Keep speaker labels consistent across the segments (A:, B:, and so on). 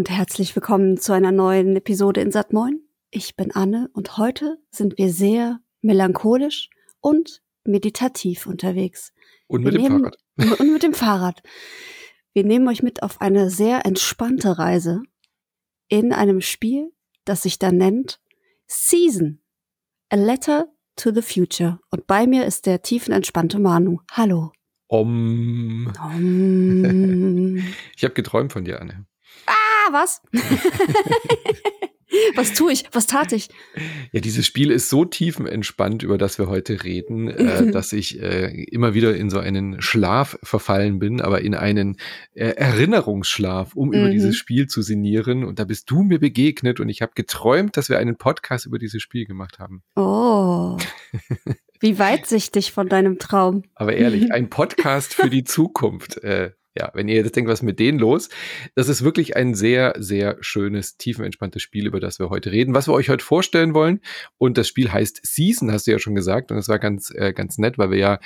A: und herzlich willkommen zu einer neuen Episode in Satmoin. Ich bin Anne und heute sind wir sehr melancholisch und meditativ unterwegs.
B: Und mit
A: wir
B: dem
A: nehmen,
B: Fahrrad.
A: Und mit dem Fahrrad. Wir nehmen euch mit auf eine sehr entspannte Reise in einem Spiel, das sich da nennt Season. A Letter to the Future. Und bei mir ist der tiefenentspannte Manu. Hallo.
B: Um.
A: Um.
B: Ich habe geträumt von dir, Anne.
A: ah, was? Was tue ich? Was tat ich?
B: Ja, dieses Spiel ist so tiefenentspannt, über das wir heute reden, äh, dass ich äh, immer wieder in so einen Schlaf verfallen bin, aber in einen äh, Erinnerungsschlaf, um über
A: Mhm.
B: dieses Spiel zu sinnieren. Und da bist du mir begegnet und ich habe geträumt, dass wir einen Podcast über dieses Spiel gemacht haben.
A: Oh. Wie weitsichtig von deinem Traum.
B: Aber ehrlich, ein Podcast für die Zukunft. Äh, ja, wenn ihr jetzt denkt, was ist mit denen los? Das ist wirklich ein sehr, sehr schönes, tiefenentspanntes Spiel, über das wir heute reden, was wir euch heute vorstellen wollen. Und das Spiel heißt Season, hast du ja schon gesagt. Und das war ganz, äh, ganz nett, weil wir ja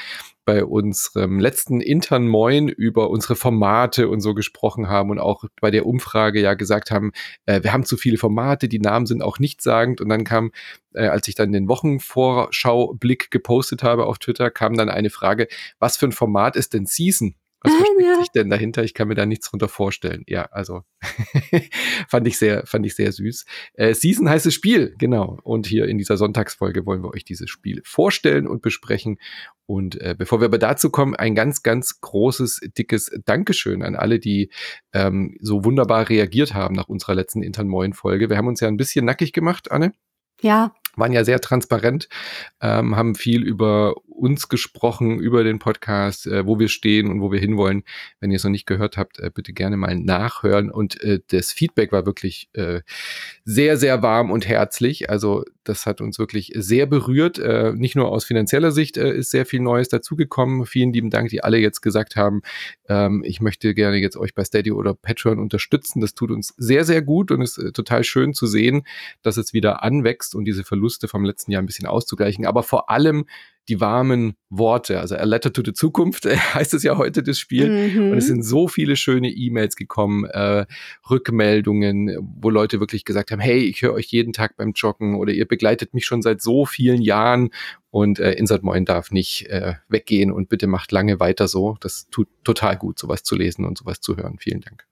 B: bei unserem letzten Intern Moin über unsere Formate und so gesprochen haben und auch bei der Umfrage ja gesagt haben, äh, wir haben zu viele Formate, die Namen sind auch nichtssagend. Und dann kam, äh, als ich dann den Wochenvorschaublick gepostet habe auf Twitter, kam dann eine Frage, was für ein Format ist denn Season? Was
A: Ah,
B: versteckt
A: ja.
B: sich denn dahinter? Ich kann mir da nichts drunter vorstellen. Ja, also fand ich sehr, fand ich sehr süß. Äh, Season heißt das Spiel, genau. Und hier in dieser Sonntagsfolge wollen wir euch dieses Spiel vorstellen und besprechen. Und äh, bevor wir aber dazu kommen, ein ganz, ganz großes, dickes Dankeschön an alle, die ähm, so wunderbar reagiert haben nach unserer letzten Intern Moin Folge. Wir haben uns ja ein bisschen nackig gemacht, Anne
A: Ja,
B: waren ja sehr transparent, ähm, haben viel über uns gesprochen, über den Podcast, äh, wo wir stehen und wo wir hinwollen. Wenn ihr es noch nicht gehört habt, äh, bitte gerne mal nachhören. Und äh, das Feedback war wirklich äh, sehr, sehr warm und herzlich. Also das hat uns wirklich sehr berührt. Äh, nicht nur aus finanzieller Sicht äh, ist sehr viel Neues dazugekommen. Vielen lieben Dank, die alle jetzt gesagt haben, ähm, ich möchte gerne jetzt euch bei Steady oder Patreon unterstützen. Das tut uns sehr, sehr gut und ist äh, total schön zu sehen, dass es wieder anwächst und diese Verluste vom letzten Jahr ein bisschen auszugleichen. Aber vor allem die warmen Worte, also A Letter to the Zukunft heißt es ja heute das Spiel.
A: Mhm.
B: Und es sind so viele schöne E-Mails gekommen, äh, Rückmeldungen, wo Leute wirklich gesagt haben, hey, ich höre euch jeden Tag beim Joggen oder ihr begleitet mich schon seit so vielen Jahren und äh, Insert Moin darf nicht äh, weggehen und bitte macht lange weiter so. Das tut total gut, sowas zu lesen und sowas zu hören. Vielen Dank.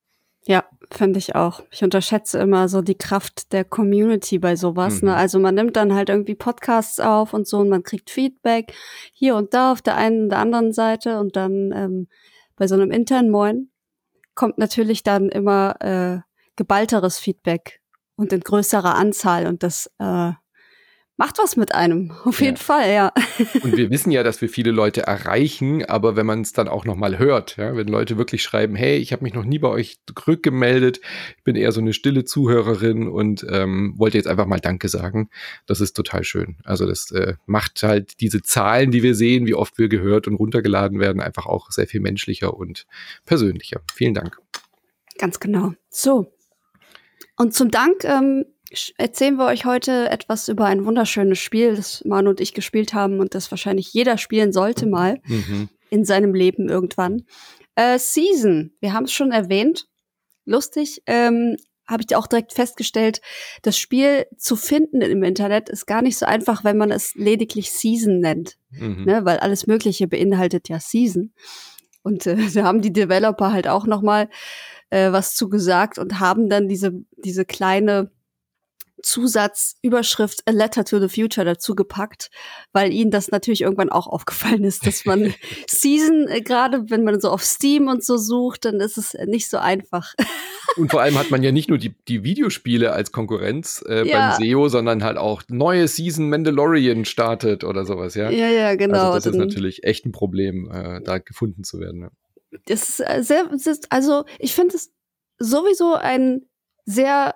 A: Ja, finde ich auch. Ich unterschätze immer so die Kraft der Community bei sowas.
B: Mhm.
A: Ne? Also man nimmt dann halt irgendwie Podcasts auf und so und man kriegt Feedback hier und da auf der einen und der anderen Seite und dann ähm, bei so einem internen Moin kommt natürlich dann immer äh, geballteres Feedback und in größerer Anzahl und das äh, macht was mit einem. Auf
B: Ja.
A: jeden Fall, ja.
B: Und wir wissen ja, dass wir viele Leute erreichen, aber wenn man es dann auch nochmal hört, ja, wenn Leute wirklich schreiben, hey, ich habe mich noch nie bei euch rückgemeldet, ich bin eher so eine stille Zuhörerin und ähm, wollte jetzt einfach mal Danke sagen, das ist total schön. Also das äh, macht halt diese Zahlen, die wir sehen, wie oft wir gehört und runtergeladen werden, einfach auch sehr viel menschlicher und persönlicher. Vielen Dank.
A: Ganz genau. So. Und zum Dank ähm, erzählen wir euch heute etwas über ein wunderschönes Spiel, das Manu und ich gespielt haben und das wahrscheinlich jeder spielen sollte mal
B: Mhm.
A: in seinem Leben irgendwann. Äh, Season, wir haben es schon erwähnt. Lustig, ähm, habe ich auch direkt festgestellt, das Spiel zu finden im Internet ist gar nicht so einfach, wenn man es lediglich Season nennt
B: Mhm.
A: ne, weil alles Mögliche beinhaltet ja Season. Und äh, da haben die Developer halt auch noch mal äh, was zu gesagt und haben dann diese diese kleine Zusatzüberschrift A Letter to the Future dazu gepackt, weil ihnen das natürlich irgendwann auch aufgefallen ist, dass man Season, äh, gerade wenn man so auf Steam und so sucht, dann ist es nicht so einfach.
B: Und vor allem hat man ja nicht nur die, die Videospiele als Konkurrenz äh,
A: Ja.
B: beim SEO, sondern halt auch neue Season Mandalorian startet oder sowas, ja.
A: ja, ja, genau.
B: Also das ist natürlich echt ein Problem, äh, da gefunden zu werden. Ja.
A: das ist äh, sehr, es ist, also ich finde es sowieso ein sehr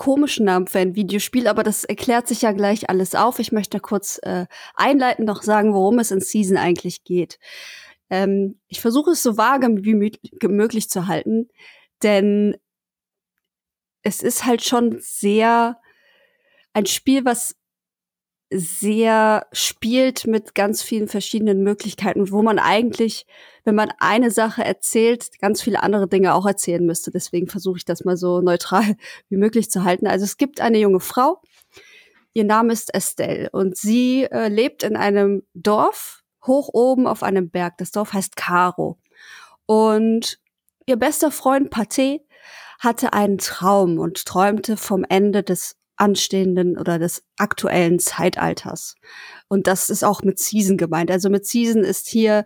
A: komischen Namen für ein Videospiel, aber das erklärt sich ja gleich alles auf. Ich möchte kurz äh, einleitend noch sagen, worum es in Season eigentlich geht. Ähm, ich versuche es so vage wie möglich zu halten, denn es ist halt schon sehr ein Spiel, was sehr spielt mit ganz vielen verschiedenen Möglichkeiten, wo man eigentlich, wenn man eine Sache erzählt, ganz viele andere Dinge auch erzählen müsste. Deswegen versuche ich das mal so neutral wie möglich zu halten. Also es gibt eine junge Frau, ihr Name ist Estelle und sie äh, lebt in einem Dorf hoch oben auf einem Berg. Das Dorf heißt Caro. Und ihr bester Freund Pathé hatte einen Traum und träumte vom Ende des anstehenden oder des aktuellen Zeitalters. Und das ist auch mit Season gemeint. Also mit Season ist hier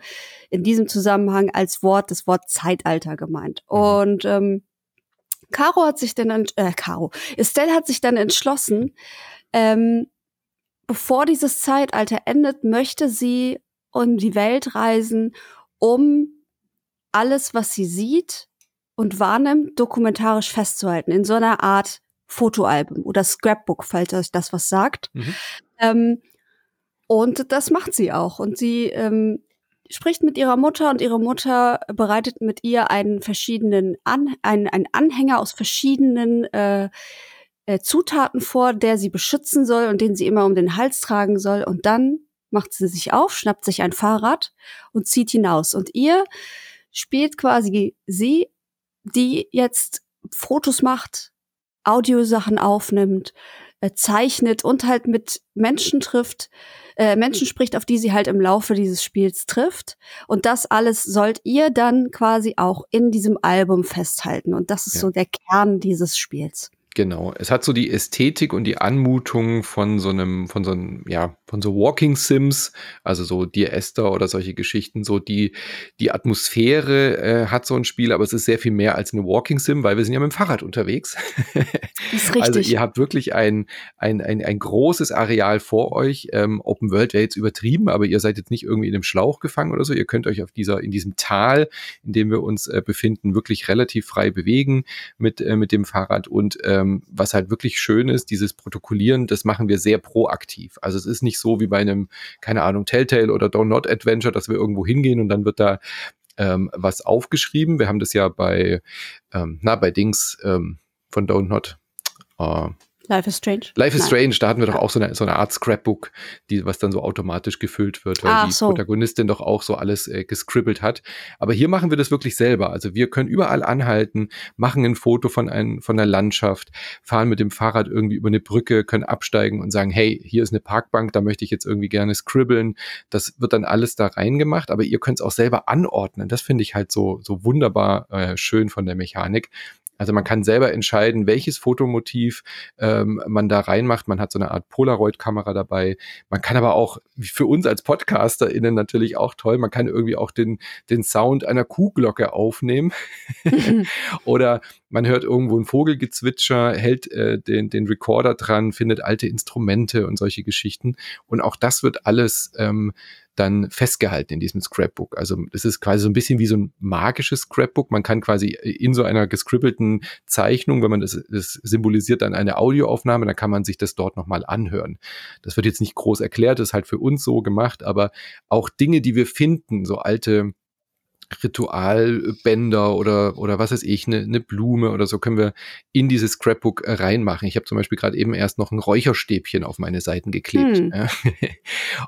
A: in diesem Zusammenhang als Wort das Wort Zeitalter gemeint. Mhm. Und ähm, Caro hat sich dann, äh, Caro, Estelle hat sich dann entschlossen, ähm, bevor dieses Zeitalter endet, möchte sie um die Welt reisen, um alles, was sie sieht und wahrnimmt, dokumentarisch festzuhalten. In so einer Art Fotoalbum oder Scrapbook, falls euch das was sagt. Mhm. Ähm, und das macht sie auch. Und sie ähm, spricht mit ihrer Mutter und ihre Mutter bereitet mit ihr einen verschiedenen An einen, einen Anhänger aus verschiedenen äh, äh, Zutaten vor, der sie beschützen soll und den sie immer um den Hals tragen soll. Und dann macht sie sich auf, schnappt sich ein Fahrrad und zieht hinaus. Und ihr spielt quasi sie, die jetzt Fotos macht Audiosachen aufnimmt, äh, zeichnet und halt mit Menschen trifft, äh, Menschen spricht, auf die sie halt im Laufe dieses Spiels trifft. Und das alles sollt ihr dann quasi auch in diesem Album festhalten. Und das ist ja. so der Kern dieses Spiels.
B: Genau. Es hat so die Ästhetik und die Anmutung von so einem, von so einem, ja, von so Walking Sims, also so Dear Esther oder solche Geschichten, so die, die Atmosphäre äh, hat so ein Spiel, aber es ist sehr viel mehr als eine Walking Sim, weil wir sind ja mit dem Fahrrad unterwegs.
A: ist richtig.
B: Also ihr habt wirklich ein, ein, ein, ein großes Areal vor euch. Ähm, Open World wäre jetzt übertrieben, aber ihr seid jetzt nicht irgendwie in einem Schlauch gefangen oder so. Ihr könnt euch auf dieser, in diesem Tal, in dem wir uns äh, befinden, wirklich relativ frei bewegen mit, äh, mit dem Fahrrad und ähm, ähm, was halt wirklich schön ist, dieses Protokollieren, das machen wir sehr proaktiv. Also es ist nicht so wie bei einem, keine Ahnung, Telltale oder Don't Not Adventure, dass wir irgendwo hingehen und dann wird da ähm, was aufgeschrieben. Wir haben das ja bei, ähm, na, bei Dings ähm, von Don't Not.
A: Uh, Life is Strange.
B: Life is Nein. Strange, da hatten wir doch auch so eine, so eine Art Scrapbook, die, was dann so automatisch gefüllt wird, weil Ach, die so. Protagonistin doch auch so alles äh, gescribbelt hat. Aber hier machen wir das wirklich selber. Also wir können überall anhalten, machen ein Foto von, ein, von der Landschaft, fahren mit dem Fahrrad irgendwie über eine Brücke, können absteigen und sagen, hey, hier ist eine Parkbank, da möchte ich jetzt irgendwie gerne scribbeln. Das wird dann alles da reingemacht, aber ihr könnt es auch selber anordnen. Das finde ich halt so, so wunderbar äh, schön von der Mechanik, also man kann selber entscheiden, welches Fotomotiv ähm, man da reinmacht. Man hat so eine Art Polaroid-Kamera dabei. Man kann aber auch, für uns als PodcasterInnen natürlich auch toll, man kann irgendwie auch den, den Sound einer Kuhglocke aufnehmen. Oder man hört irgendwo ein Vogelgezwitscher, hält äh, den, den Recorder dran, findet alte Instrumente und solche Geschichten. Und auch das wird alles ähm, dann festgehalten in diesem Scrapbook. Also es ist quasi so ein bisschen wie so ein magisches Scrapbook. Man kann quasi in so einer gescribbelten Zeichnung, wenn man das, das symbolisiert dann eine Audioaufnahme, dann kann man sich das dort nochmal anhören. Das wird jetzt nicht groß erklärt, das ist halt für uns so gemacht, aber auch Dinge, die wir finden, so alte Ritualbänder oder, oder was weiß ich, eine, eine Blume oder so können wir in dieses Scrapbook äh, reinmachen. Ich habe zum Beispiel gerade eben erst noch ein Räucherstäbchen auf meine Seiten geklebt. Hm.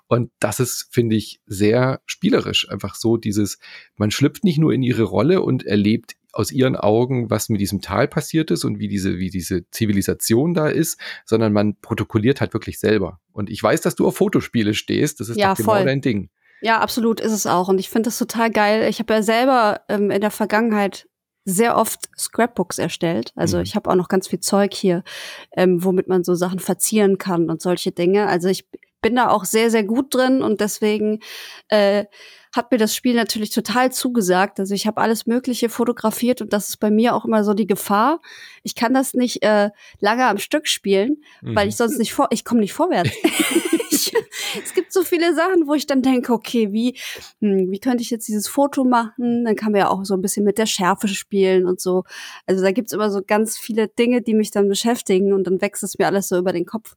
B: Und das ist, finde ich, sehr spielerisch. Einfach so dieses, man schlüpft nicht nur in ihre Rolle und erlebt aus ihren Augen, was mit diesem Tal passiert ist und wie diese, wie diese Zivilisation da ist, sondern man protokolliert halt wirklich selber. Und ich weiß, dass du auf Fotospiele stehst. Das ist ja, doch genau dein Ding.
A: Ja, absolut ist es auch. Und ich finde das total geil. Ich habe ja selber ähm, in der Vergangenheit sehr oft Scrapbooks erstellt. Also mhm. ich habe auch noch ganz viel Zeug hier, ähm, womit man so Sachen verzieren kann und solche Dinge. Also ich bin da auch sehr, sehr gut drin und deswegen äh, hat mir das Spiel natürlich total zugesagt. Also ich habe alles Mögliche fotografiert und das ist bei mir auch immer so die Gefahr. Ich kann das nicht äh, lange am Stück spielen, mhm. weil ich sonst nicht vor, ich komme nicht vorwärts. es gibt so viele Sachen, wo ich dann denke, okay, wie, hm, wie könnte ich jetzt dieses Foto machen? Dann kann man ja auch so ein bisschen mit der Schärfe spielen und so. Also da gibt's immer so ganz viele Dinge, die mich dann beschäftigen und dann wächst es mir alles so über den Kopf.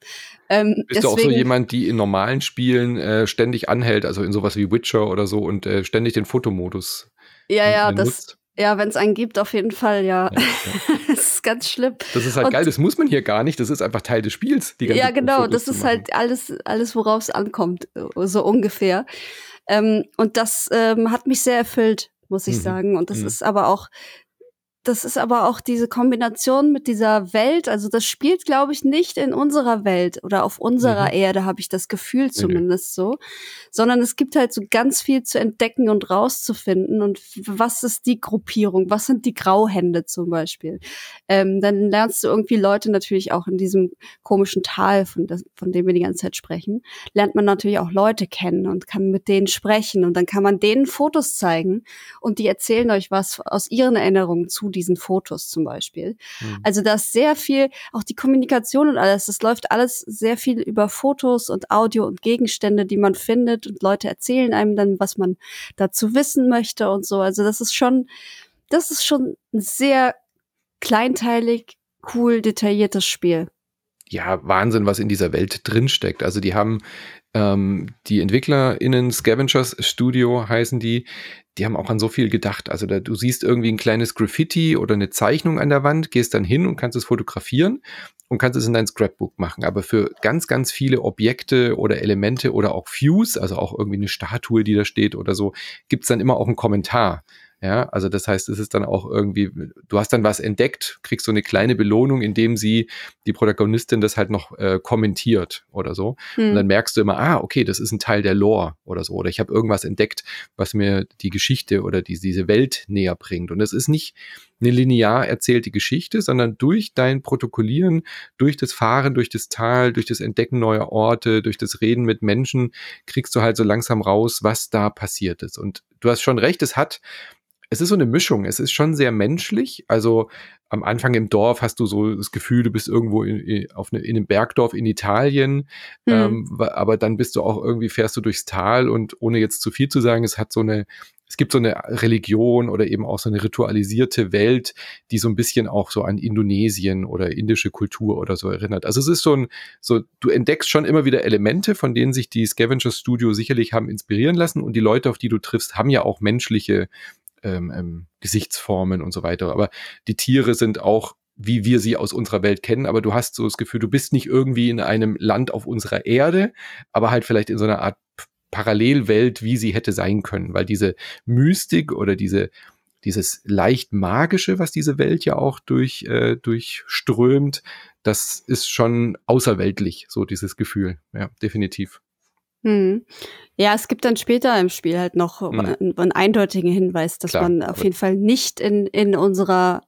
B: Ähm, Bist deswegen, du auch so jemand, die in normalen Spielen äh, ständig anhält, also in sowas wie Witcher oder so und äh, ständig den Fotomodus
A: ja, ja, das, Ja, wenn es einen gibt, auf jeden Fall, ja. ja, ja. das ist ganz schlimm.
B: Das ist halt und, geil, das muss man hier gar nicht, das ist einfach Teil des Spiels.
A: ja, genau, Fotos das ist halt alles, alles worauf es ankommt, so ungefähr. Ähm, und das ähm, hat mich sehr erfüllt, muss ich mhm. sagen. Und das mhm. ist aber auch das ist aber auch diese Kombination mit dieser Welt, also das spielt, glaube ich, nicht in unserer Welt oder auf unserer mhm. Erde, habe ich das Gefühl zumindest okay. so, sondern es gibt halt so ganz viel zu entdecken und rauszufinden und was ist die Gruppierung, was sind die Grauhände zum Beispiel. Ähm, dann lernst du irgendwie Leute natürlich auch in diesem komischen Tal, von, das, von dem wir die ganze Zeit sprechen, lernt man natürlich auch Leute kennen und kann mit denen sprechen und dann kann man denen Fotos zeigen und die erzählen euch was aus ihren Erinnerungen zu diesen Fotos zum Beispiel. Mhm. Also da ist sehr viel, auch die Kommunikation und alles, das läuft alles sehr viel über Fotos und Audio und Gegenstände, die man findet und Leute erzählen einem dann, was man dazu wissen möchte und so. Also das ist schon, das ist schon ein sehr kleinteilig, cool, detailliertes Spiel.
B: Ja, Wahnsinn, was in dieser Welt drinsteckt. Also die haben ähm, die EntwicklerInnen, Scavengers Studio heißen die, die haben auch an so viel gedacht. Also da, du siehst irgendwie ein kleines Graffiti oder eine Zeichnung an der Wand, gehst dann hin und kannst es fotografieren und kannst es in dein Scrapbook machen. Aber für ganz, ganz viele Objekte oder Elemente oder auch Views, also auch irgendwie eine Statue, die da steht oder so, gibt's dann immer auch einen Kommentar. Ja, also das heißt, es ist dann auch irgendwie, du hast dann was entdeckt, kriegst so eine kleine Belohnung, indem sie, die Protagonistin das halt noch äh, kommentiert oder so. Hm. Und dann merkst du immer, ah, okay, das ist ein Teil der Lore oder so. Oder ich habe irgendwas entdeckt, was mir die Geschichte oder die, diese Welt näher bringt. Und es ist nicht eine linear erzählte Geschichte, sondern durch dein Protokollieren, durch das Fahren, durch das Tal, durch das Entdecken neuer Orte, durch das Reden mit Menschen, kriegst du halt so langsam raus, was da passiert ist. Und du hast schon recht, es hat es ist so eine Mischung. Es ist schon sehr menschlich. Also am Anfang im Dorf hast du so das Gefühl, du bist irgendwo in, auf eine, in einem Bergdorf in Italien. Mhm. Ähm, aber dann bist du auch irgendwie, fährst du durchs Tal und ohne jetzt zu viel zu sagen, es hat so eine, es gibt so eine Religion oder eben auch so eine ritualisierte Welt, die so ein bisschen auch so an Indonesien oder indische Kultur oder so erinnert. Also es ist so ein, so, du entdeckst schon immer wieder Elemente, von denen sich die Scavenger Studio sicherlich haben inspirieren lassen und die Leute, auf die du triffst, haben ja auch menschliche ähm, ähm, Gesichtsformen und so weiter. Aber die Tiere sind auch wie wir sie aus unserer Welt kennen, aber du hast so das Gefühl, du bist nicht irgendwie in einem Land auf unserer Erde, aber halt vielleicht in so einer Art Parallelwelt, wie sie hätte sein können, weil diese Mystik oder diese dieses leicht magische, was diese Welt ja auch durch äh, durchströmt, das ist schon außerweltlich, so dieses Gefühl, ja, definitiv.
A: Hm. Ja, es gibt dann später im Spiel halt noch hm. einen, einen, eindeutigen Hinweis, dass Klar, man auf jeden Fall nicht in, in unserer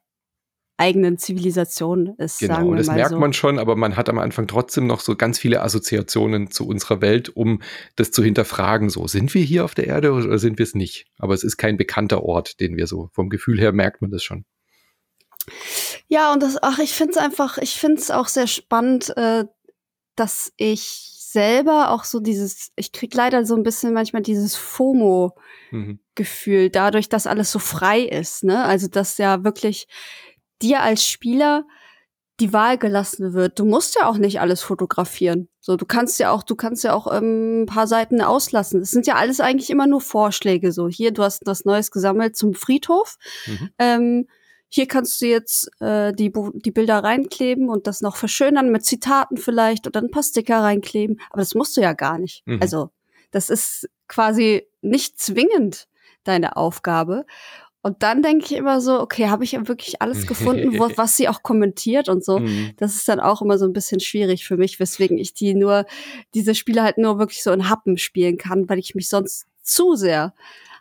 A: eigenen Zivilisation ist.
B: Genau, das merkt
A: so.
B: man schon, aber man hat am Anfang trotzdem noch so ganz viele Assoziationen zu unserer Welt, um das zu hinterfragen. So, sind wir hier auf der Erde oder sind wir es nicht? Aber es ist kein bekannter Ort, den wir so vom Gefühl her merkt man das schon.
A: Ja, und das, ach, ich finde es einfach, ich finde es auch sehr spannend, äh, dass ich selber auch so dieses, ich krieg leider so ein bisschen manchmal dieses FOMO-Gefühl, mhm. dadurch, dass alles so frei ist, ne? Also, dass ja wirklich dir als Spieler die Wahl gelassen wird. Du musst ja auch nicht alles fotografieren. So, du kannst ja auch, du kannst ja auch ähm, ein paar Seiten auslassen. Es sind ja alles eigentlich immer nur Vorschläge. So, hier, du hast was Neues gesammelt zum Friedhof. Mhm. Ähm, hier kannst du jetzt äh, die, die Bilder reinkleben und das noch verschönern mit Zitaten vielleicht oder ein paar Sticker reinkleben. Aber das musst du ja gar nicht. Mhm. Also das ist quasi nicht zwingend deine Aufgabe. Und dann denke ich immer so, okay, habe ich ja wirklich alles gefunden, wo, was sie auch kommentiert und so. Mhm. Das ist dann auch immer so ein bisschen schwierig für mich, weswegen ich die nur, diese Spiele halt nur wirklich so in Happen spielen kann, weil ich mich sonst zu sehr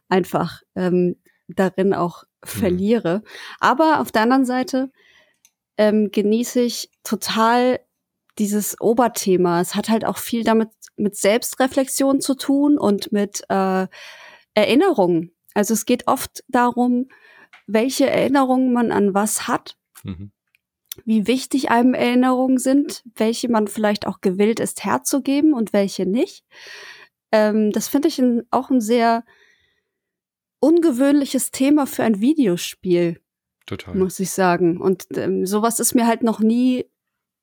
A: einfach ähm, darin auch Mhm. verliere. Mhm. Aber auf der anderen Seite ähm, genieße ich total dieses Oberthema. Es hat halt auch viel damit mit Selbstreflexion zu tun und mit äh, Erinnerungen. Also es geht oft darum, welche Erinnerungen man an was hat, mhm. wie wichtig einem Erinnerungen sind, welche man vielleicht auch gewillt ist herzugeben und welche nicht. Ähm, das finde ich ein, auch ein sehr ungewöhnliches Thema für ein Videospiel.
B: Total.
A: Muss ich sagen. Und ähm, sowas ist mir halt noch nie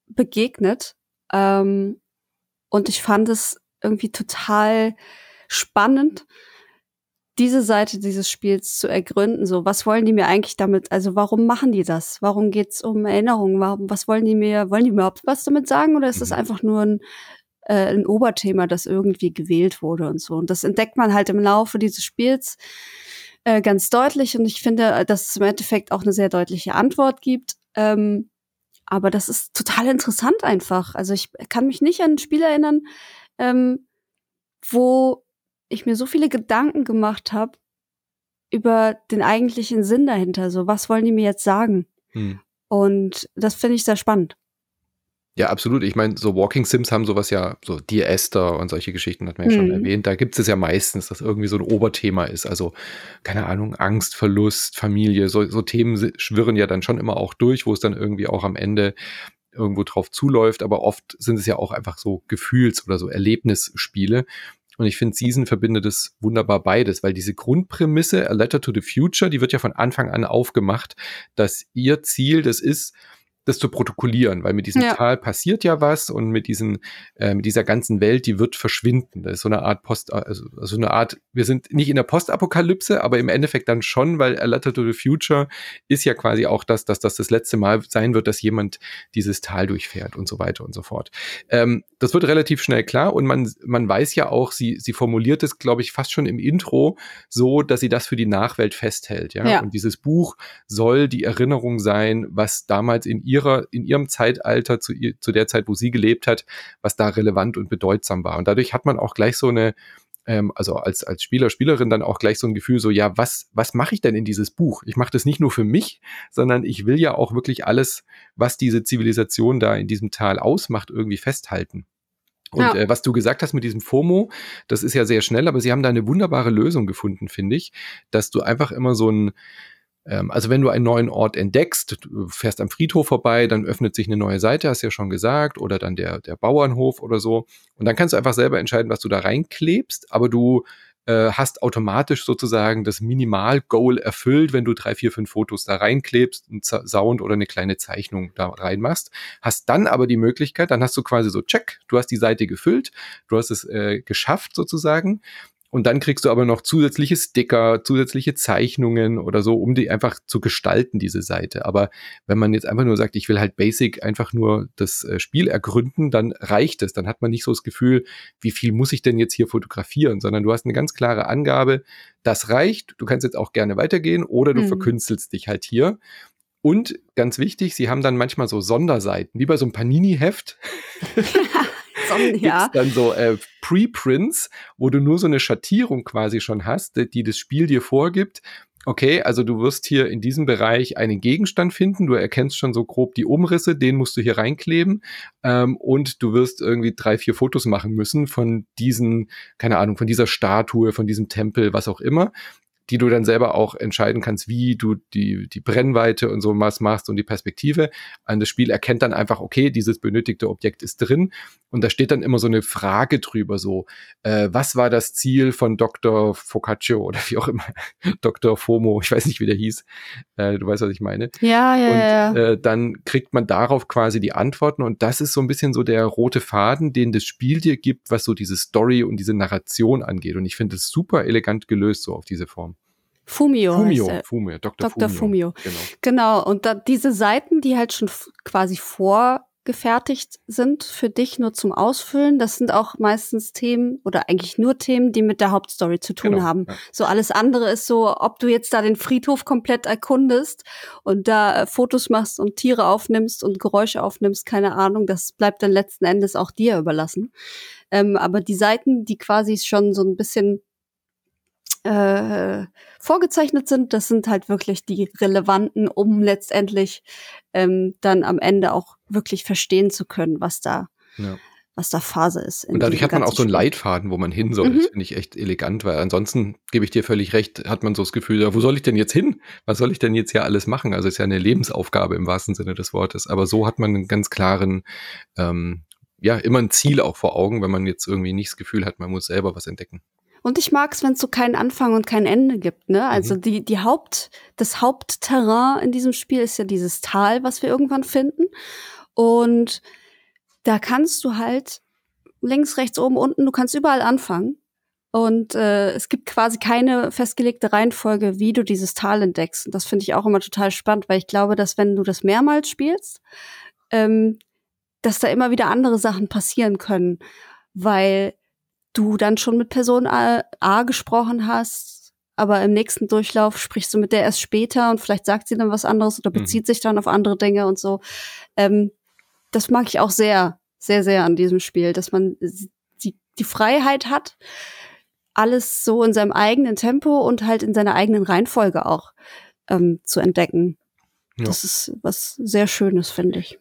A: begegnet. Ähm, und ich fand es irgendwie total spannend, diese Seite dieses Spiels zu ergründen. So, was wollen die mir eigentlich damit? Also, warum machen die das? Warum geht's um Erinnerungen? Warum, was wollen die mir? Wollen die mir überhaupt was damit sagen? Oder ist das mhm. einfach nur ein, äh, ein Oberthema, das irgendwie gewählt wurde und so? Und das entdeckt man halt im Laufe dieses Spiels äh, ganz deutlich. Und ich finde, dass es im Endeffekt auch eine sehr deutliche Antwort gibt. Ähm, aber das ist total interessant einfach. Also ich kann mich nicht an ein Spiel erinnern, ähm, wo ich mir so viele Gedanken gemacht habe über den eigentlichen Sinn dahinter. So, was wollen die mir jetzt sagen? Hm. Und das finde ich sehr spannend.
B: Ja, absolut. Ich meine, so Walking Sims haben sowas ja, so Dear Esther und solche Geschichten hat man ja mhm. schon erwähnt. Da gibt es ja meistens, dass irgendwie so ein Oberthema ist. Also, keine Ahnung, Angst, Verlust, Familie, so, so Themen schwirren ja dann schon immer auch durch, wo es dann irgendwie auch am Ende irgendwo drauf zuläuft. Aber oft sind es ja auch einfach so Gefühls- oder so Erlebnisspiele. Und ich finde, Season verbindet es wunderbar beides, weil diese Grundprämisse, A Letter to the Future, die wird ja von Anfang an aufgemacht, dass ihr Ziel das ist, das zu protokollieren, weil mit diesem ja. Tal passiert ja was und mit diesen, äh, mit dieser ganzen Welt, die wird verschwinden. Das ist so eine Art Post, also, also eine Art, wir sind nicht in der Postapokalypse, aber im Endeffekt dann schon, weil A Letter to the Future ist ja quasi auch das, dass das das letzte Mal sein wird, dass jemand dieses Tal durchfährt und so weiter und so fort. Ähm, das wird relativ schnell klar und man, man weiß ja auch, sie, sie formuliert es, glaube ich, fast schon im Intro so, dass sie das für die Nachwelt festhält. Ja? ja. Und dieses Buch soll die Erinnerung sein, was damals in ihr ihrer, in ihrem Zeitalter, zu, zu der Zeit, wo sie gelebt hat, was da relevant und bedeutsam war. Und dadurch hat man auch gleich so eine, ähm, also als, als Spieler, Spielerin dann auch gleich so ein Gefühl, so, ja, was, was mache ich denn in dieses Buch? Ich mache das nicht nur für mich, sondern ich will ja auch wirklich alles, was diese Zivilisation da in diesem Tal ausmacht, irgendwie festhalten. Und ja. äh, was du gesagt hast mit diesem FOMO, das ist ja sehr schnell, aber sie haben da eine wunderbare Lösung gefunden, finde ich, dass du einfach immer so ein, also wenn du einen neuen Ort entdeckst, du fährst am Friedhof vorbei, dann öffnet sich eine neue Seite, hast du ja schon gesagt, oder dann der, der Bauernhof oder so. Und dann kannst du einfach selber entscheiden, was du da reinklebst, aber du äh, hast automatisch sozusagen das Minimal-Goal erfüllt, wenn du drei, vier, fünf Fotos da reinklebst, einen Sound oder eine kleine Zeichnung da reinmachst. Hast dann aber die Möglichkeit, dann hast du quasi so, check, du hast die Seite gefüllt, du hast es äh, geschafft sozusagen. Und dann kriegst du aber noch zusätzliche Sticker, zusätzliche Zeichnungen oder so, um die einfach zu gestalten, diese Seite. Aber wenn man jetzt einfach nur sagt, ich will halt basic einfach nur das äh, Spiel ergründen, dann reicht es. Dann hat man nicht so das Gefühl, wie viel muss ich denn jetzt hier fotografieren, sondern du hast eine ganz klare Angabe, das reicht. Du kannst jetzt auch gerne weitergehen oder du mhm. verkünstelst dich halt hier. Und ganz wichtig, sie haben dann manchmal so Sonderseiten, wie bei so einem Panini-Heft. Ja. dann so äh, Preprints, wo du nur so eine Schattierung quasi schon hast, die das Spiel dir vorgibt. Okay, also du wirst hier in diesem Bereich einen Gegenstand finden. Du erkennst schon so grob die Umrisse, den musst du hier reinkleben. Ähm, und du wirst irgendwie drei, vier Fotos machen müssen von diesen, keine Ahnung, von dieser Statue, von diesem Tempel, was auch immer die du dann selber auch entscheiden kannst, wie du die, die Brennweite und so was machst und die Perspektive. Und das Spiel erkennt dann einfach, okay, dieses benötigte Objekt ist drin. Und da steht dann immer so eine Frage drüber, so, äh, was war das Ziel von Dr. Focaccio oder wie auch immer, Dr. FOMO, ich weiß nicht, wie der hieß. Äh, du weißt, was ich meine.
A: Ja, ja,
B: und,
A: ja.
B: Äh, dann kriegt man darauf quasi die Antworten. Und das ist so ein bisschen so der rote Faden, den das Spiel dir gibt, was so diese Story und diese Narration angeht. Und ich finde es super elegant gelöst, so auf diese Form.
A: Fumio.
B: Fumio, Fumio Dr.
A: Dr. Fumio. Fumio. Genau. genau. Und da, diese Seiten, die halt schon quasi vorgefertigt sind für dich nur zum Ausfüllen, das sind auch meistens Themen oder eigentlich nur Themen, die mit der Hauptstory zu tun genau, haben. Ja. So alles andere ist so, ob du jetzt da den Friedhof komplett erkundest und da äh, Fotos machst und Tiere aufnimmst und Geräusche aufnimmst, keine Ahnung, das bleibt dann letzten Endes auch dir überlassen. Ähm, aber die Seiten, die quasi schon so ein bisschen äh, vorgezeichnet sind, das sind halt wirklich die relevanten, um letztendlich ähm, dann am Ende auch wirklich verstehen zu können, was da, ja. was da Phase ist.
B: Und dadurch hat man auch so einen Leitfaden, wo man hin soll. Mhm. Das finde ich echt elegant, weil ansonsten gebe ich dir völlig recht, hat man so das Gefühl, wo soll ich denn jetzt hin? Was soll ich denn jetzt hier alles machen? Also ist ja eine Lebensaufgabe im wahrsten Sinne des Wortes. Aber so hat man einen ganz klaren ähm, ja, immer ein Ziel auch vor Augen, wenn man jetzt irgendwie nicht das Gefühl hat, man muss selber was entdecken.
A: Und ich mag es, wenn es so keinen Anfang und kein Ende gibt. Ne? Also mhm. die, die Haupt, das Hauptterrain in diesem Spiel ist ja dieses Tal, was wir irgendwann finden. Und da kannst du halt links, rechts, oben, unten, du kannst überall anfangen. Und äh, es gibt quasi keine festgelegte Reihenfolge, wie du dieses Tal entdeckst. Und das finde ich auch immer total spannend, weil ich glaube, dass wenn du das mehrmals spielst, ähm, dass da immer wieder andere Sachen passieren können, weil du dann schon mit Person A, A gesprochen hast, aber im nächsten Durchlauf sprichst du mit der erst später und vielleicht sagt sie dann was anderes oder mhm. bezieht mhm. sich dann auf andere Dinge und so. Ähm, das mag ich auch sehr, sehr, sehr an diesem Spiel, dass man die, die Freiheit hat, alles so in seinem eigenen Tempo und halt in seiner eigenen Reihenfolge auch ähm, zu entdecken. Ja. Das ist was sehr Schönes, finde ich.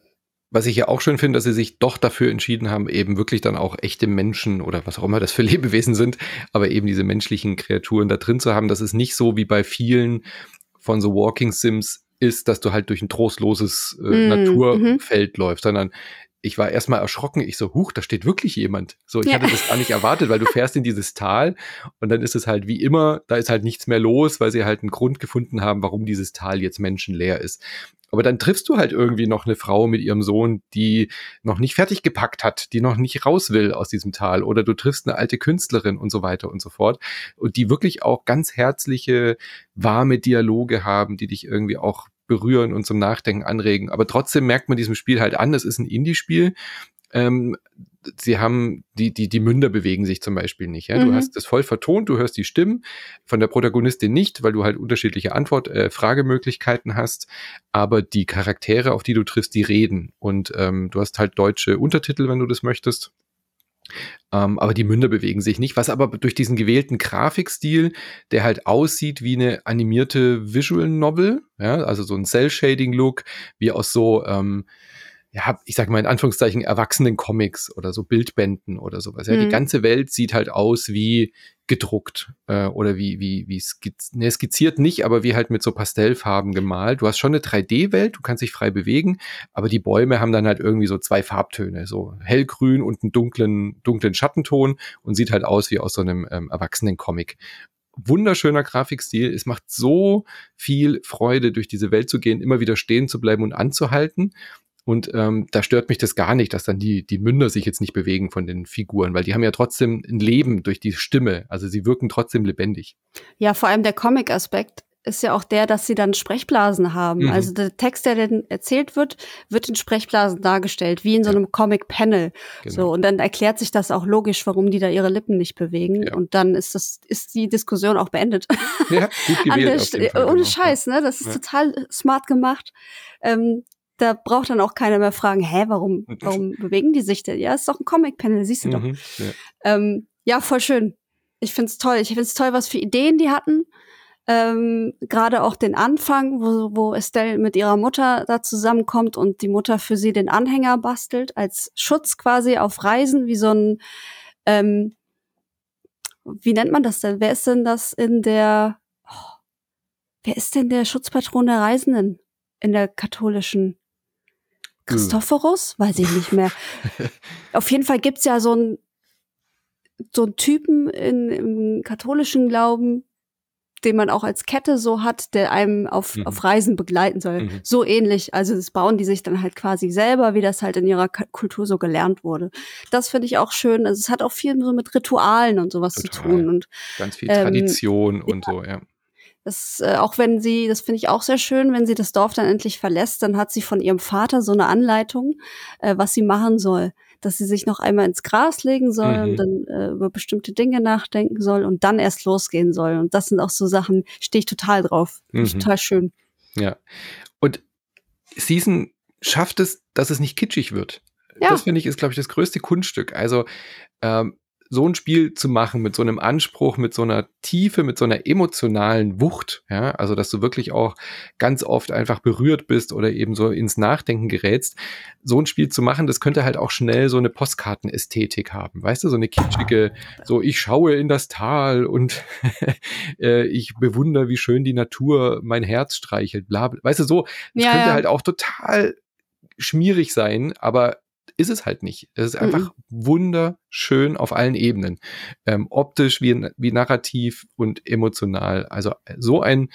B: Was ich ja auch schön finde, dass sie sich doch dafür entschieden haben, eben wirklich dann auch echte Menschen oder was auch immer das für Lebewesen sind, aber eben diese menschlichen Kreaturen da drin zu haben. Das ist nicht so wie bei vielen von so Walking Sims ist, dass du halt durch ein trostloses äh, mm, Naturfeld mm läufst, sondern ich war erstmal erschrocken. Ich so, huch, da steht wirklich jemand. So, ich ja. hatte das gar nicht erwartet, weil du fährst in dieses Tal und dann ist es halt wie immer, da ist halt nichts mehr los, weil sie halt einen Grund gefunden haben, warum dieses Tal jetzt menschenleer ist. Aber dann triffst du halt irgendwie noch eine Frau mit ihrem Sohn, die noch nicht fertig gepackt hat, die noch nicht raus will aus diesem Tal. Oder du triffst eine alte Künstlerin und so weiter und so fort. Und die wirklich auch ganz herzliche, warme Dialoge haben, die dich irgendwie auch berühren und zum Nachdenken anregen. Aber trotzdem merkt man diesem Spiel halt an, es ist ein Indie-Spiel. Ähm, sie haben, die, die, die Münder bewegen sich zum Beispiel nicht. Ja? Du mhm. hast das voll vertont, du hörst die Stimmen von der Protagonistin nicht, weil du halt unterschiedliche Antwort, äh, Fragemöglichkeiten hast, aber die Charaktere, auf die du triffst, die reden. Und ähm, du hast halt deutsche Untertitel, wenn du das möchtest. Ähm, aber die Münder bewegen sich nicht, was aber durch diesen gewählten Grafikstil, der halt aussieht wie eine animierte Visual Novel, ja, also so ein Cell-Shading-Look, wie aus so, ähm, ja, ich sag mal in Anführungszeichen erwachsenen Comics oder so Bildbänden oder sowas. Ja, mhm. die ganze Welt sieht halt aus wie gedruckt äh, oder wie wie wie skizziert, ne, skizziert nicht, aber wie halt mit so Pastellfarben gemalt. Du hast schon eine 3D-Welt, du kannst dich frei bewegen, aber die Bäume haben dann halt irgendwie so zwei Farbtöne, so hellgrün und einen dunklen dunklen Schattenton und sieht halt aus wie aus so einem ähm, erwachsenen Comic wunderschöner Grafikstil. Es macht so viel Freude, durch diese Welt zu gehen, immer wieder stehen zu bleiben und anzuhalten. Und ähm, da stört mich das gar nicht, dass dann die, die Münder sich jetzt nicht bewegen von den Figuren, weil die haben ja trotzdem ein Leben durch die Stimme. Also sie wirken trotzdem lebendig.
A: Ja, vor allem der Comic-Aspekt ist ja auch der, dass sie dann Sprechblasen haben. Mhm. Also der Text, der dann erzählt wird, wird in Sprechblasen dargestellt, wie in so einem ja. Comic-Panel. Genau. So, und dann erklärt sich das auch logisch, warum die da ihre Lippen nicht bewegen. Ja. Und dann ist das, ist die Diskussion auch beendet. Ja, gut gewählt. Ohne genau. Scheiß, ne? Das ist total smart gemacht. Ähm, da braucht dann auch keiner mehr fragen, hä, warum, warum bewegen die sich denn? Ja, ist doch ein Comic-Panel, siehst du doch. Mhm, ja. Ähm, ja, voll schön. Ich find's toll. Ich find's toll, was für Ideen die hatten. Ähm, Gerade auch den Anfang, wo, wo Estelle mit ihrer Mutter da zusammenkommt und die Mutter für sie den Anhänger bastelt, als Schutz quasi auf Reisen, wie so ein, ähm, wie nennt man das denn? Wer ist denn das in der, oh, wer ist denn der Schutzpatron der Reisenden in der katholischen? Christophorus? Weiß ich nicht mehr. Auf jeden Fall gibt's ja so einen so einen Typen in, im katholischen Glauben, den man auch als Kette so hat, der einem auf, mhm. auf Reisen begleiten soll. Mhm. So ähnlich. Also das bauen die sich dann halt quasi selber, wie das halt in ihrer Kultur so gelernt wurde. Das finde ich auch schön. Also es hat auch viel so mit Ritualen und sowas Total. zu tun. Und,
B: Ganz viel Tradition ähm, und ja. so, ja.
A: Das, äh, auch wenn sie, das finde ich auch sehr schön, wenn sie das Dorf dann endlich verlässt, dann hat sie von ihrem Vater so eine Anleitung, äh, was sie machen soll. Dass sie sich noch einmal ins Gras legen soll mhm. und dann äh, über bestimmte Dinge nachdenken soll und dann erst losgehen soll. Und das sind auch so Sachen, stehe ich total drauf. Mhm. Total schön.
B: Ja. Und Season schafft es, dass es nicht kitschig wird. Ja. Das finde ich ist, glaube ich, das größte Kunststück. Also ähm, so ein Spiel zu machen mit so einem Anspruch, mit so einer Tiefe, mit so einer emotionalen Wucht, ja, also dass du wirklich auch ganz oft einfach berührt bist oder eben so ins Nachdenken gerätst, so ein Spiel zu machen, das könnte halt auch schnell so eine Postkartenästhetik haben, weißt du, so eine kitschige, so ich schaue in das Tal und äh, ich bewundere, wie schön die Natur mein Herz streichelt, bla, bla. weißt du, so, das ja, könnte ja. halt auch total schmierig sein, aber ist es halt nicht. Es ist einfach mhm. wunderschön auf allen Ebenen. Ähm, optisch, wie, wie narrativ und emotional. Also so ein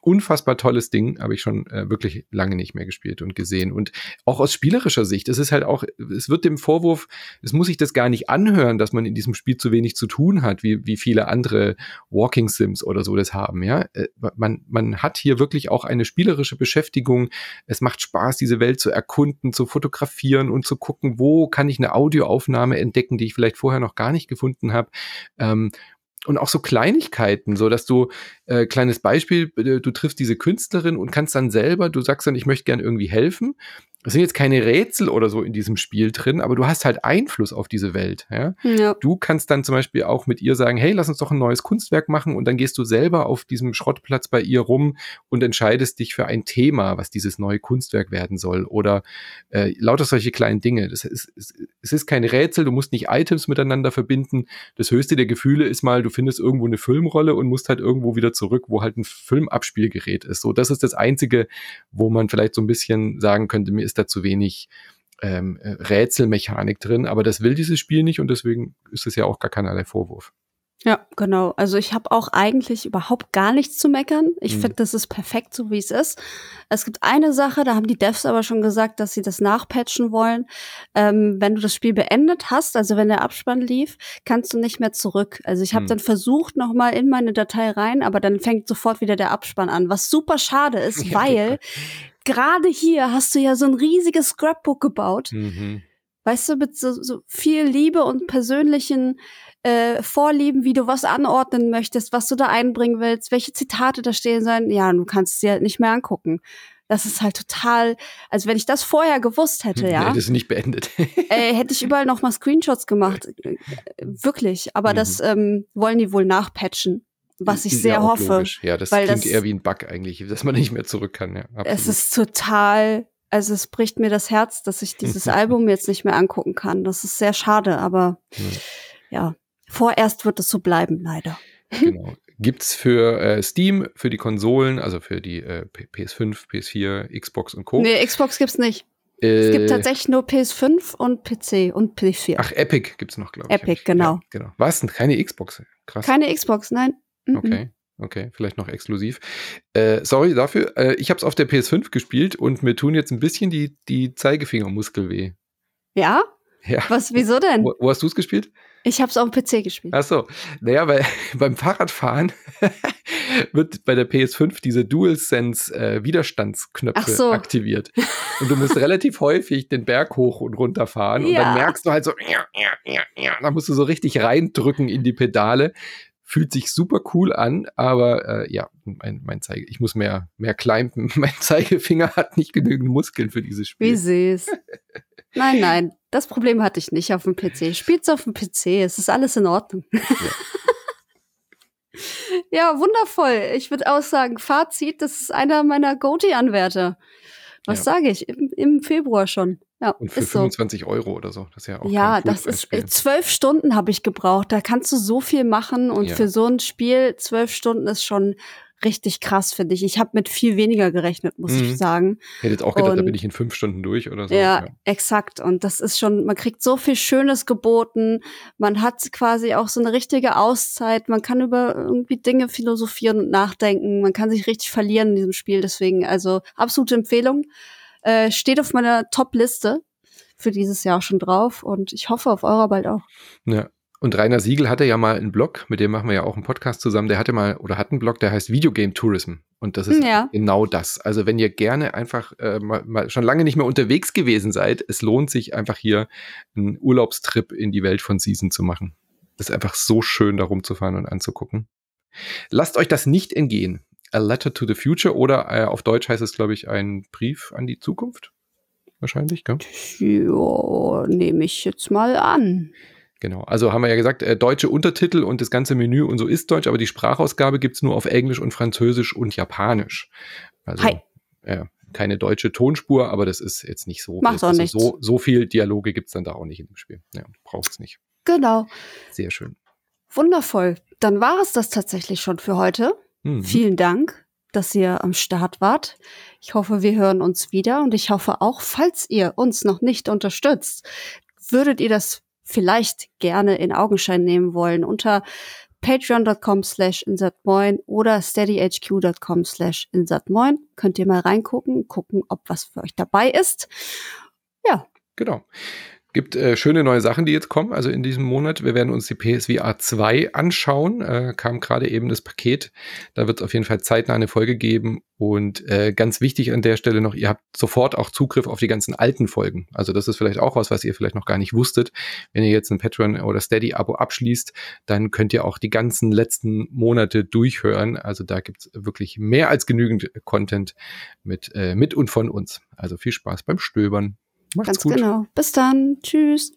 B: unfassbar tolles Ding, habe ich schon äh, wirklich lange nicht mehr gespielt und gesehen. Und auch aus spielerischer Sicht, es ist halt auch, es wird dem Vorwurf, es muss sich das gar nicht anhören, dass man in diesem Spiel zu wenig zu tun hat, wie, wie viele andere Walking Sims oder so das haben. Ja, äh, man, man hat hier wirklich auch eine spielerische Beschäftigung. Es macht Spaß, diese Welt zu erkunden, zu fotografieren und zu gucken, wo kann ich eine Audioaufnahme entdecken, die ich vielleicht vorher noch gar nicht gefunden habe. Ähm, und auch so Kleinigkeiten, so dass du äh, kleines Beispiel, äh, du triffst diese Künstlerin und kannst dann selber, du sagst dann, ich möchte gern irgendwie helfen es sind jetzt keine Rätsel oder so in diesem Spiel drin, aber du hast halt Einfluss auf diese Welt. Ja? ja? Du kannst dann zum Beispiel auch mit ihr sagen, hey, lass uns doch ein neues Kunstwerk machen und dann gehst du selber auf diesem Schrottplatz bei ihr rum und entscheidest dich für ein Thema, was dieses neue Kunstwerk werden soll oder äh, lauter solche kleinen Dinge. Das ist, es, es ist kein Rätsel, du musst nicht Items miteinander verbinden. Das höchste der Gefühle ist mal, du findest irgendwo eine Filmrolle und musst halt irgendwo wieder zurück, wo halt ein Filmabspielgerät ist. So, das ist das Einzige, wo man vielleicht so ein bisschen sagen könnte, mir ist da zu wenig ähm, äh, Rätselmechanik drin, aber das will dieses Spiel nicht und deswegen ist es ja auch gar keinerlei Vorwurf.
A: Ja, genau. Also ich habe auch eigentlich überhaupt gar nichts zu meckern. Ich mhm. finde, das ist perfekt, so wie es ist. Es gibt eine Sache, da haben die Devs aber schon gesagt, dass sie das nachpatchen wollen. Ähm, wenn du das Spiel beendet hast, also wenn der Abspann lief, kannst du nicht mehr zurück. Also ich habe mhm. dann versucht, noch mal in meine Datei rein, aber dann fängt sofort wieder der Abspann an, was super schade ist, weil gerade hier hast du ja so ein riesiges Scrapbook gebaut. Mhm. Weißt du, mit so, so viel Liebe und persönlichen äh, Vorlieben, wie du was anordnen möchtest, was du da einbringen willst, welche Zitate da stehen sollen. Ja, du kannst es dir halt nicht mehr angucken. Das ist halt total, also wenn ich das vorher gewusst hätte, ja.
B: Hättest du nicht beendet.
A: äh, hätte ich überall noch mal Screenshots gemacht. Äh, wirklich. Aber mhm. das ähm, wollen die wohl nachpatchen was ich sehr ja hoffe. Logisch.
B: Ja, das klingt das, eher wie ein Bug eigentlich, dass man nicht mehr zurück kann. Ja,
A: es ist total, also es bricht mir das Herz, dass ich dieses Album jetzt nicht mehr angucken kann. Das ist sehr schade, aber ja, ja vorerst wird es so bleiben, leider.
B: Genau. Gibt's für äh, Steam, für die Konsolen, also für die äh, PS5, PS4, Xbox und Co.
A: Nee, Xbox gibt's nicht. Äh, es gibt tatsächlich nur PS5 und PC und PS4.
B: Ach, Epic gibt's noch, glaube
A: ich. Epic, genau.
B: Ja, genau. Was? Keine Xbox? Krass.
A: Keine Xbox, nein.
B: Mhm. Okay. Okay, vielleicht noch exklusiv. Äh, sorry dafür. Äh, ich habe es auf der PS5 gespielt und mir tun jetzt ein bisschen die, die Zeigefingermuskel weh.
A: Ja? Ja. Was, wieso denn?
B: Wo, wo hast du es gespielt?
A: Ich habe es auf dem PC gespielt.
B: Ach so. Naja, weil beim Fahrradfahren wird bei der PS5 diese DualSense äh, Widerstandsknöpfe so. aktiviert. Und du musst relativ häufig den Berg hoch und runter fahren. Ja. Und dann merkst du halt so, ja, ja, ja, ja. Da musst du so richtig reindrücken in die Pedale, fühlt sich super cool an, aber äh, ja, mein, mein Zeige, ich muss mehr, mehr climben. Mein Zeigefinger hat nicht genügend Muskeln für dieses Spiel.
A: Wie süß. Nein, nein, das Problem hatte ich nicht auf dem PC. Spielt's auf dem PC, es ist alles in Ordnung. Ja. ja, wundervoll. Ich würde auch sagen, Fazit, das ist einer meiner Goatee-Anwärter. Was ja. sage ich? Im, Im, Februar schon. Ja,
B: und für 25 so. Euro oder so. Das ist ja auch
A: Ja, das ist äh, zwölf Stunden habe ich gebraucht. Da kannst du so viel machen und ja. für so ein Spiel zwölf Stunden ist schon richtig krass, finde ich. Ich habe mit viel weniger gerechnet, muss mhm. ich sagen.
B: Hätte jetzt auch gedacht, und, da bin ich in fünf Stunden durch oder so.
A: Ja, ja, exakt. Und das ist schon, man kriegt so viel Schönes geboten. Man hat quasi auch so eine richtige Auszeit. Man kann über irgendwie Dinge philosophieren und nachdenken. Man kann sich richtig verlieren in diesem Spiel. Deswegen, also absolute Empfehlung. Äh, steht auf meiner Top-Liste für dieses Jahr schon drauf und ich hoffe auf eurer bald auch.
B: Ja, und Rainer Siegel hatte ja mal einen Blog, mit dem machen wir ja auch einen Podcast zusammen. Der hatte mal oder hat einen Blog, der heißt Videogame Tourism. Und das ist ja. genau das. Also wenn ihr gerne einfach äh, mal, mal schon lange nicht mehr unterwegs gewesen seid, es lohnt sich einfach hier einen Urlaubstrip in die Welt von Season zu machen. Das ist einfach so schön, da rumzufahren und anzugucken. Lasst euch das nicht entgehen. A Letter to the Future oder äh, auf Deutsch heißt es, glaube ich, ein Brief an die Zukunft. Wahrscheinlich, gell?
A: Ja, nehme ich jetzt mal an.
B: Genau, also haben wir ja gesagt, äh, deutsche Untertitel und das ganze Menü und so ist deutsch, aber die Sprachausgabe gibt's nur auf Englisch und Französisch und Japanisch. Also Hi. Ja, keine deutsche Tonspur, aber das ist jetzt nicht so.
A: Macht auch also
B: so, so viel Dialoge gibt's dann da auch nicht in dem Spiel. Ja, braucht's nicht.
A: Genau.
B: Sehr schön.
A: Wundervoll. Dann war es das tatsächlich schon für heute. Mhm. Vielen Dank, dass ihr am Start wart. Ich hoffe, wir hören uns wieder und ich hoffe auch, falls ihr uns noch nicht unterstützt, würdet ihr das vielleicht gerne in Augenschein nehmen wollen. Unter patreon.com slash insatmoin oder steadyhq.com slash insatmoin. Könnt ihr mal reingucken, gucken, ob was für euch dabei ist. Ja.
B: Genau. Gibt äh, schöne neue Sachen, die jetzt kommen, also in diesem Monat. Wir werden uns die PSVR 2 anschauen. Äh, kam gerade eben das Paket. Da wird es auf jeden Fall zeitnah eine Folge geben. Und äh, ganz wichtig an der Stelle noch, ihr habt sofort auch Zugriff auf die ganzen alten Folgen. Also das ist vielleicht auch was, was ihr vielleicht noch gar nicht wusstet. Wenn ihr jetzt ein Patreon oder Steady-Abo abschließt, dann könnt ihr auch die ganzen letzten Monate durchhören. Also da gibt's wirklich mehr als genügend Content mit, äh, mit und von uns. Also viel Spaß beim Stöbern.
A: Macht's Ganz gut. genau. Bis dann. Tschüss.